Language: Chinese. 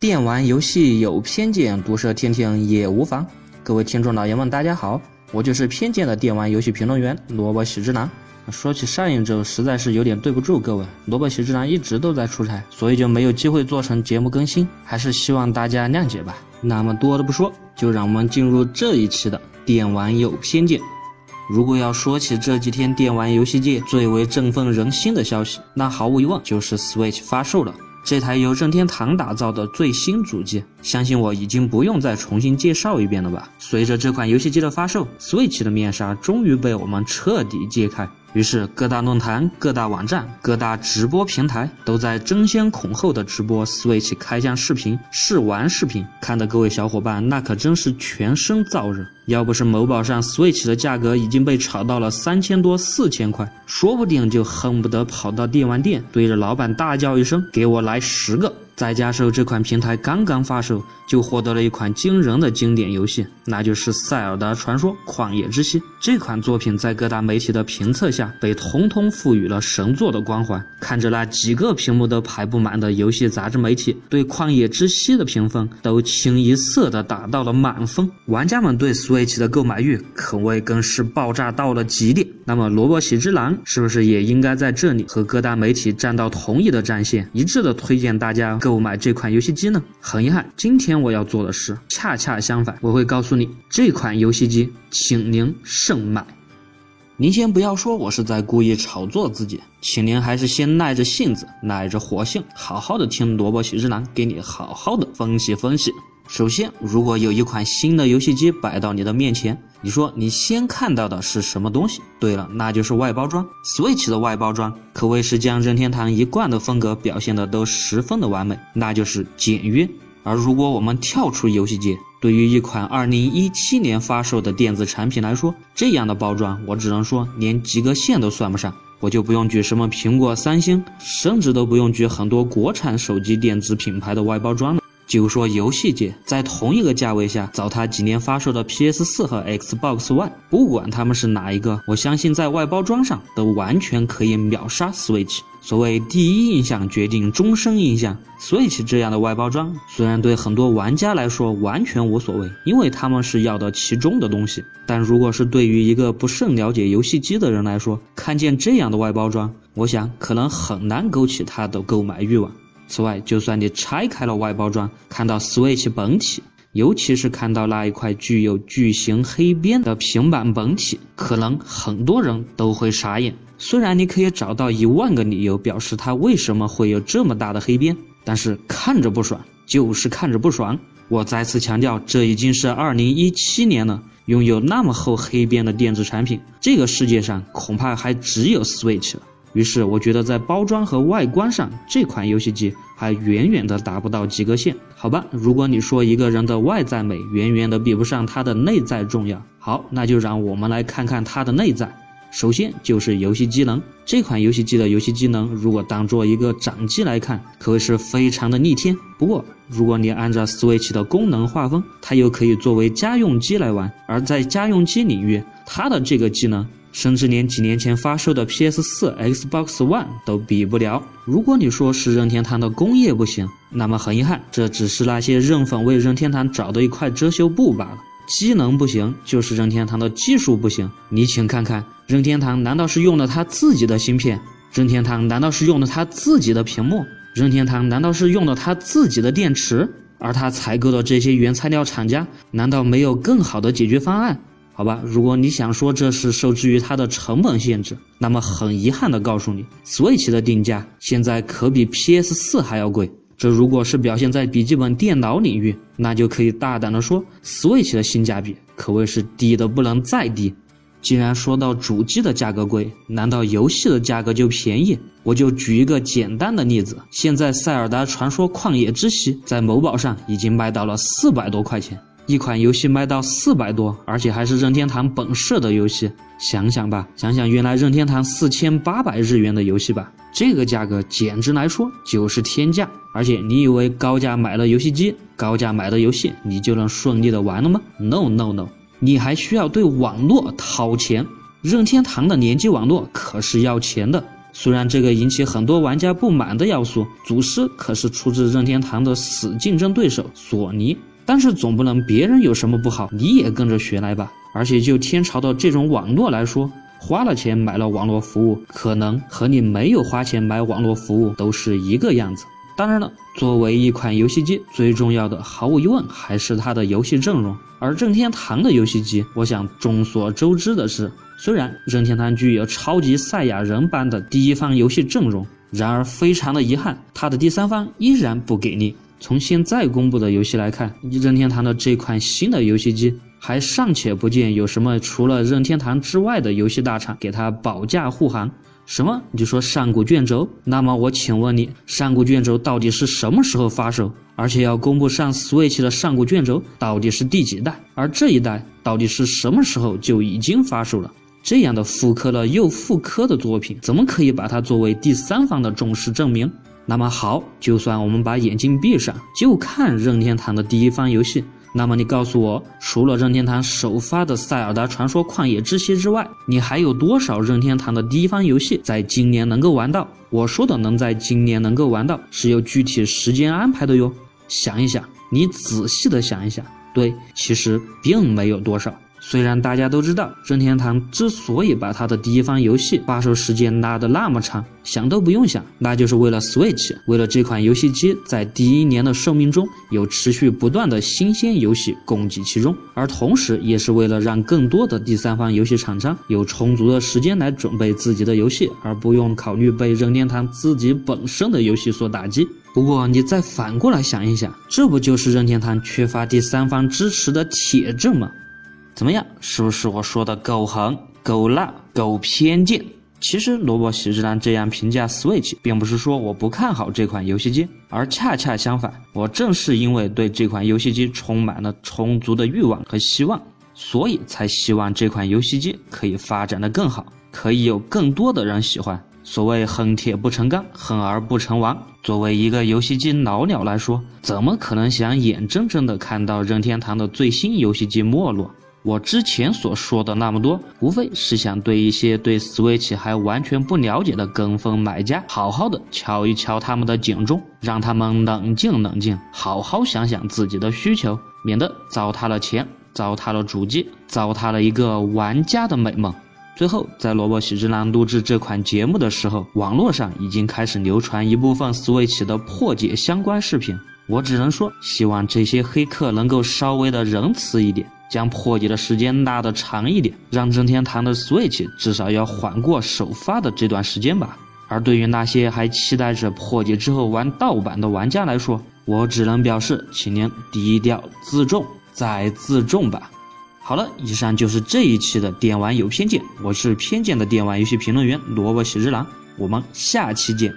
电玩游戏有偏见，毒舌听听也无妨。各位听众老爷们，大家好，我就是偏见的电玩游戏评论员萝卜喜之郎。说起上一周，实在是有点对不住各位，萝卜喜之郎一直都在出差，所以就没有机会做成节目更新，还是希望大家谅解吧。那么多的不说，就让我们进入这一期的电玩有偏见。如果要说起这几天电玩游戏界最为振奋人心的消息，那毫无疑问就是 Switch 发售了。这台由任天堂打造的最新主机，相信我已经不用再重新介绍一遍了吧？随着这款游戏机的发售，Switch 的面纱终于被我们彻底揭开。于是，各大论坛、各大网站、各大直播平台都在争先恐后的直播 Switch 开箱视频、试玩视频，看的各位小伙伴那可真是全身燥热。要不是某宝上 Switch 的价格已经被炒到了三千多、四千块，说不定就恨不得跑到电玩店对着老板大叫一声：“给我来十个！”在家时候，这款平台刚刚发售，就获得了一款惊人的经典游戏，那就是《塞尔达传说：旷野之息》。这款作品在各大媒体的评测下，被通通赋予了神作的光环。看着那几个屏幕都排不满的游戏杂志媒体，对《旷野之息》的评分都清一色的打到了满分。玩家们对 Switch 的购买欲可谓更是爆炸到了极点。那么，萝卜喜之郎是不是也应该在这里和各大媒体站到同一的战线，一致的推荐大家？购买这款游戏机呢？很遗憾，今天我要做的是恰恰相反。我会告诉你，这款游戏机，请您慎买。您先不要说我是在故意炒作自己，请您还是先耐着性子，耐着火性，好好的听萝卜喜之郎给你好好的分析分析。首先，如果有一款新的游戏机摆到你的面前，你说你先看到的是什么东西？对了，那就是外包装。Switch 的外包装可谓是将任天堂一贯的风格表现的都十分的完美，那就是简约。而如果我们跳出游戏界，对于一款2017年发售的电子产品来说，这样的包装我只能说连及格线都算不上。我就不用举什么苹果、三星，甚至都不用举很多国产手机电子品牌的外包装了。就说游戏界在同一个价位下糟蹋几年发售的 PS 四和 Xbox One，不管他们是哪一个，我相信在外包装上都完全可以秒杀 Switch。所谓第一印象决定终身印象，Switch 这样的外包装虽然对很多玩家来说完全无所谓，因为他们是要的其中的东西，但如果是对于一个不甚了解游戏机的人来说，看见这样的外包装，我想可能很难勾起他的购买欲望。此外，就算你拆开了外包装，看到 Switch 本体，尤其是看到那一块具有巨型黑边的平板本体，可能很多人都会傻眼。虽然你可以找到一万个理由表示它为什么会有这么大的黑边，但是看着不爽就是看着不爽。我再次强调，这已经是二零一七年了，拥有那么厚黑边的电子产品，这个世界上恐怕还只有 Switch 了。于是我觉得在包装和外观上，这款游戏机还远远的达不到及格线。好吧，如果你说一个人的外在美远远的比不上他的内在重要，好，那就让我们来看看它的内在。首先就是游戏机能，这款游戏机的游戏机能如果当做一个掌机来看，可谓是非常的逆天。不过如果你按照 Switch 的功能划分，它又可以作为家用机来玩，而在家用机领域，它的这个技能。甚至连几年前发售的 PS4、Xbox One 都比不了。如果你说是任天堂的工业不行，那么很遗憾，这只是那些任粉为任天堂找的一块遮羞布罢了。机能不行，就是任天堂的技术不行。你请看看，任天堂难道是用了他自己的芯片？任天堂难道是用了他自己的屏幕？任天堂难道是用了他自己的电池？而他采购的这些原材料厂家，难道没有更好的解决方案？好吧，如果你想说这是受制于它的成本限制，那么很遗憾的告诉你，Switch 的定价现在可比 PS 四还要贵。这如果是表现在笔记本电脑领域，那就可以大胆的说，Switch 的性价比可谓是低的不能再低。既然说到主机的价格贵，难道游戏的价格就便宜？我就举一个简单的例子，现在《塞尔达传说：旷野之息》在某宝上已经卖到了四百多块钱。一款游戏卖到四百多，而且还是任天堂本社的游戏，想想吧，想想原来任天堂四千八百日元的游戏吧，这个价格简直来说就是天价。而且你以为高价买了游戏机，高价买的游戏，你就能顺利的玩了吗？No No No，你还需要对网络掏钱。任天堂的联机网络可是要钱的，虽然这个引起很多玩家不满的要素，祖师可是出自任天堂的死竞争对手索尼，但是总不能别人有什么不好，你也跟着学来吧。而且就天朝的这种网络来说，花了钱买了网络服务，可能和你没有花钱买网络服务都是一个样子。当然了，作为一款游戏机，最重要的毫无疑问还是它的游戏阵容。而任天堂的游戏机，我想众所周知的是，虽然任天堂具有超级赛亚人般的第一方游戏阵容，然而非常的遗憾，它的第三方依然不给力。从现在公布的游戏来看，任天堂的这款新的游戏机还尚且不见有什么除了任天堂之外的游戏大厂给它保驾护航。什么？你就说上古卷轴？那么我请问你，上古卷轴到底是什么时候发售？而且要公布上 Switch 的上古卷轴到底是第几代？而这一代到底是什么时候就已经发售了？这样的复刻了又复刻的作品，怎么可以把它作为第三方的重视证明？那么好，就算我们把眼睛闭上，就看任天堂的第一方游戏。那么你告诉我，除了任天堂首发的《塞尔达传说：旷野之息》之外，你还有多少任天堂的第一方游戏在今年能够玩到？我说的能在今年能够玩到，是有具体时间安排的哟。想一想，你仔细的想一想，对，其实并没有多少。虽然大家都知道，任天堂之所以把它的第一方游戏发售时间拉得那么长，想都不用想，那就是为了 Switch，为了这款游戏机在第一年的寿命中有持续不断的新鲜游戏供给其中，而同时也是为了让更多的第三方游戏厂商有充足的时间来准备自己的游戏，而不用考虑被任天堂自己本身的游戏所打击。不过你再反过来想一想，这不就是任天堂缺乏第三方支持的铁证吗？怎么样？是不是我说的够狠、够辣、够偏见？其实萝卜喜之郎这样评价 Switch，并不是说我不看好这款游戏机，而恰恰相反，我正是因为对这款游戏机充满了充足的欲望和希望，所以才希望这款游戏机可以发展的更好，可以有更多的人喜欢。所谓恨铁不成钢，恨而不成王。作为一个游戏机老鸟来说，怎么可能想眼睁睁的看到任天堂的最新游戏机没落？我之前所说的那么多，无非是想对一些对 Switch 还完全不了解的跟风买家，好好的敲一敲他们的警钟，让他们冷静冷静，好好想想自己的需求，免得糟蹋了钱，糟蹋了主机，糟蹋了一个玩家的美梦。最后，在萝卜喜之郎录制这款节目的时候，网络上已经开始流传一部分 Switch 的破解相关视频。我只能说，希望这些黑客能够稍微的仁慈一点。将破解的时间拉得长一点，让任天堂的 Switch 至少要缓过首发的这段时间吧。而对于那些还期待着破解之后玩盗版的玩家来说，我只能表示，请您低调自重再自重吧。好了，以上就是这一期的电玩有偏见，我是偏见的电玩游戏评论员萝卜喜之郎，我们下期见。